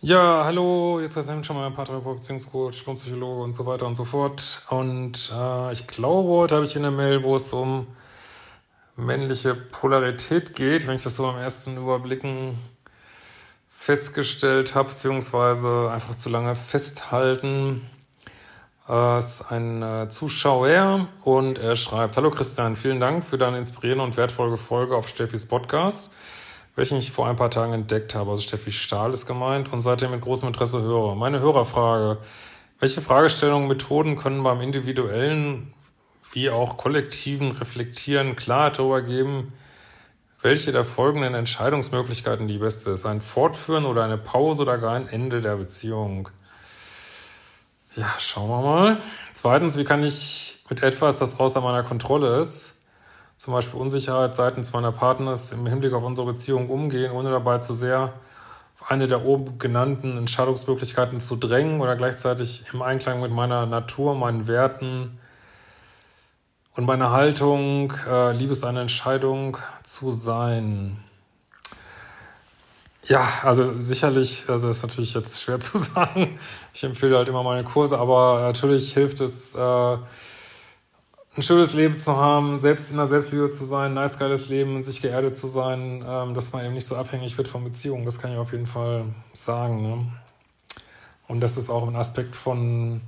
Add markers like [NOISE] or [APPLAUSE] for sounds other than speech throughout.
Ja, hallo, hier ist Christian schon mal Paartherapeut, Beziehungscoach, Psychologe und so weiter und so fort. Und äh, ich glaube, heute habe ich eine Mail, wo es um männliche Polarität geht, wenn ich das so am ersten Überblicken festgestellt habe, beziehungsweise einfach zu lange festhalten. Äh, ist ein äh, Zuschauer und er schreibt, Hallo Christian, vielen Dank für deine inspirierende und wertvolle Folge auf Steffis Podcast welchen ich vor ein paar Tagen entdeckt habe. Also Steffi Stahl ist gemeint und seitdem mit großem Interesse höre. Meine Hörerfrage. Welche Fragestellungen, Methoden können beim individuellen wie auch kollektiven Reflektieren Klarheit darüber geben, welche der folgenden Entscheidungsmöglichkeiten die beste ist? Ein Fortführen oder eine Pause oder gar ein Ende der Beziehung? Ja, schauen wir mal. Zweitens, wie kann ich mit etwas, das außer meiner Kontrolle ist, zum Beispiel Unsicherheit seitens meiner Partners im Hinblick auf unsere Beziehung umgehen, ohne dabei zu sehr auf eine der oben genannten Entscheidungsmöglichkeiten zu drängen oder gleichzeitig im Einklang mit meiner Natur, meinen Werten und meiner Haltung, äh, Liebe ist eine Entscheidung zu sein. Ja, also sicherlich, also ist natürlich jetzt schwer [LAUGHS] zu sagen. Ich empfehle halt immer meine Kurse, aber natürlich hilft es, äh, ein schönes Leben zu haben, selbst in der Selbstliebe zu sein, ein nice geiles Leben und sich geerdet zu sein, ähm, dass man eben nicht so abhängig wird von Beziehungen. Das kann ich auf jeden Fall sagen. Ne? Und das ist auch ein Aspekt von,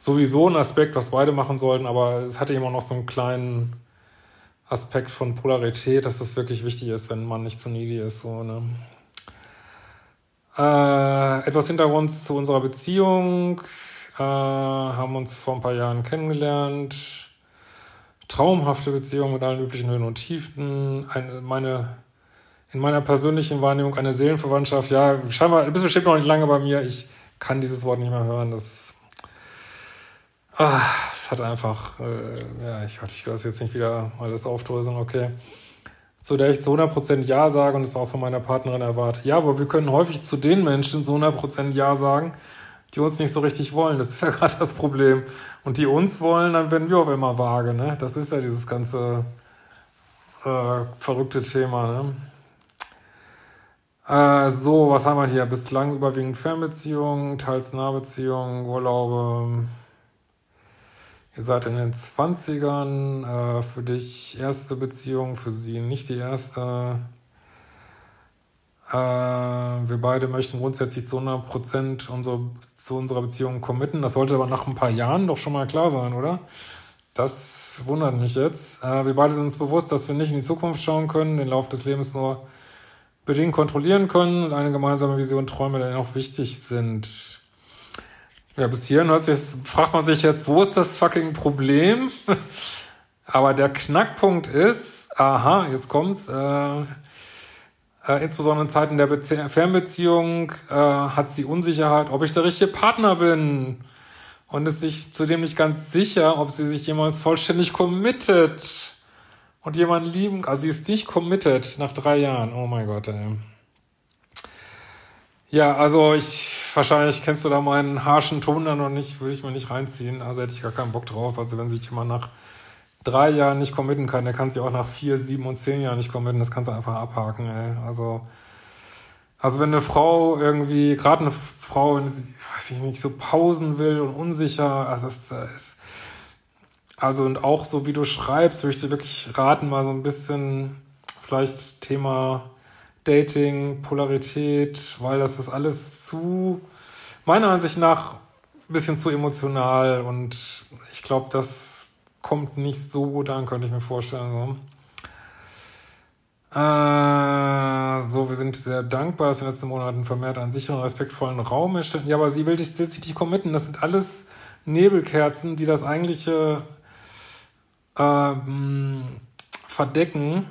sowieso ein Aspekt, was beide machen sollten, aber es hatte eben auch noch so einen kleinen Aspekt von Polarität, dass das wirklich wichtig ist, wenn man nicht zu needy ist. So, ne? Äh, etwas Hintergrund zu unserer Beziehung. Äh, haben uns vor ein paar Jahren kennengelernt traumhafte Beziehung mit allen üblichen Höhen und Tiefen, eine, meine, in meiner persönlichen Wahrnehmung eine Seelenverwandtschaft. Ja, scheinbar, du bist bestimmt noch nicht lange bei mir. Ich kann dieses Wort nicht mehr hören. Das, ah, es hat einfach, äh, ja, ich, ich will das jetzt nicht wieder alles aufdröseln, okay. Zu der ich zu 100% Ja sage und es auch von meiner Partnerin erwarte. Ja, aber wir können häufig zu den Menschen zu 100% Ja sagen, die uns nicht so richtig wollen. Das ist ja [LAUGHS] gerade das Problem. Und die uns wollen, dann werden wir auf immer vage. Ne? Das ist ja dieses ganze äh, verrückte Thema. Ne? Äh, so, was haben wir hier? Bislang überwiegend Fernbeziehungen, teils Nahbeziehungen, Urlaube. Ihr seid in den 20ern. Äh, für dich erste Beziehung, für sie nicht die erste. Äh, wir beide möchten grundsätzlich zu 100 Prozent unsere, zu unserer Beziehung committen. Das sollte aber nach ein paar Jahren doch schon mal klar sein, oder? Das wundert mich jetzt. Äh, wir beide sind uns bewusst, dass wir nicht in die Zukunft schauen können, den Lauf des Lebens nur bedingt kontrollieren können und eine gemeinsame Vision, Träume die noch wichtig sind. Ja, bis hierhin hört sich, fragt man sich jetzt, wo ist das fucking Problem? [LAUGHS] Aber der Knackpunkt ist, aha, jetzt kommt's, äh, äh, insbesondere in Zeiten der Bezie Fernbeziehung äh, hat sie Unsicherheit, ob ich der richtige Partner bin. Und ist sich zudem nicht ganz sicher, ob sie sich jemals vollständig committet und jemanden lieben. Also sie ist nicht committed nach drei Jahren. Oh mein Gott, ey. Ja, also ich, wahrscheinlich kennst du da meinen harschen Ton dann noch nicht, würde ich mir nicht reinziehen. Also hätte ich gar keinen Bock drauf. Also wenn sich jemand nach drei Jahren nicht committen kann, der kann sich auch nach vier, sieben und zehn Jahren nicht committen. Das kannst du einfach abhaken, ey. Also, also wenn eine Frau irgendwie, gerade eine Frau, weiß ich nicht, so pausen will und unsicher, also das ist, also und auch so wie du schreibst, würde ich dir wirklich raten, mal so ein bisschen vielleicht Thema Dating, Polarität, weil das ist alles zu, meiner Ansicht nach, ein bisschen zu emotional und ich glaube, dass kommt nicht so gut an, könnte ich mir vorstellen. So. Äh, so, wir sind sehr dankbar, dass wir in den letzten Monaten vermehrt einen sicheren, respektvollen Raum erstellen. Ja, aber sie will dich, sich nicht committen. Das sind alles Nebelkerzen, die das eigentliche ähm, verdecken,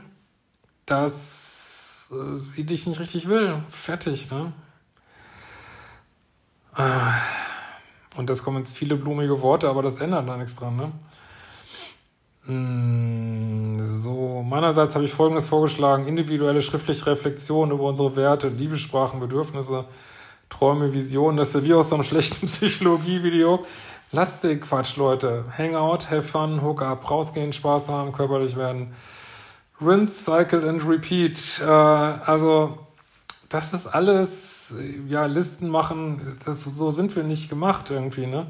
dass äh, sie dich nicht richtig will. Fertig, ne? Äh, und das kommen jetzt viele blumige Worte, aber das ändert da nichts dran, ne? Hm, so, meinerseits habe ich Folgendes vorgeschlagen. Individuelle schriftliche Reflexion über unsere Werte, Liebessprachen, Bedürfnisse, Träume, Visionen. Das ist wie aus so einem [LAUGHS] schlechten Psychologie-Video. Lasst den Quatsch, Leute. Hangout, have fun, hook up, rausgehen, Spaß haben, körperlich werden. Rinse, cycle and repeat. Äh, also das ist alles, ja, Listen machen, das, so sind wir nicht gemacht irgendwie, ne?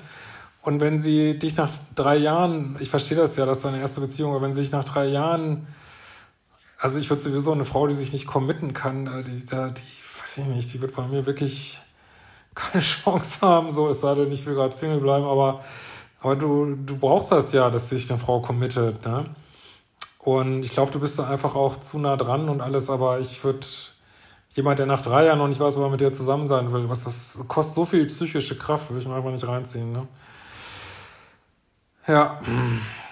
Und wenn sie dich nach drei Jahren, ich verstehe das ja, das ist deine erste Beziehung, aber wenn sie sich nach drei Jahren, also ich würde sowieso eine Frau, die sich nicht committen kann, die, die, die weiß ich nicht, die wird bei mir wirklich keine [LAUGHS] Chance haben, so es sei denn, ich will gerade Single bleiben, aber, aber du, du brauchst das ja, dass sich eine Frau committet, ne? Und ich glaube, du bist da einfach auch zu nah dran und alles, aber ich würde jemand, der nach drei Jahren noch nicht weiß, ob er mit dir zusammen sein will, was das kostet so viel psychische Kraft, würde ich mir einfach nicht reinziehen, ne? Ja,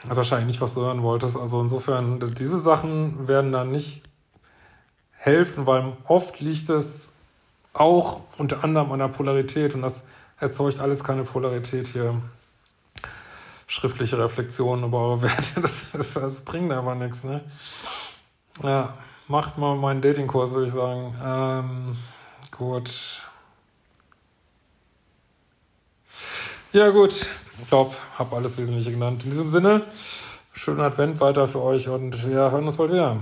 hat wahrscheinlich nicht, was du hören wolltest. Also insofern, diese Sachen werden dann nicht helfen, weil oft liegt es auch unter anderem an der Polarität und das erzeugt alles keine Polarität hier. Schriftliche Reflexionen über eure Werte, [LAUGHS] das, das, das bringt aber nichts, ne? Ja, macht mal meinen Datingkurs, würde ich sagen. Ähm, gut. Ja, gut. Ich glaube, habe alles Wesentliche genannt. In diesem Sinne, schönen Advent weiter für euch und wir hören uns bald wieder.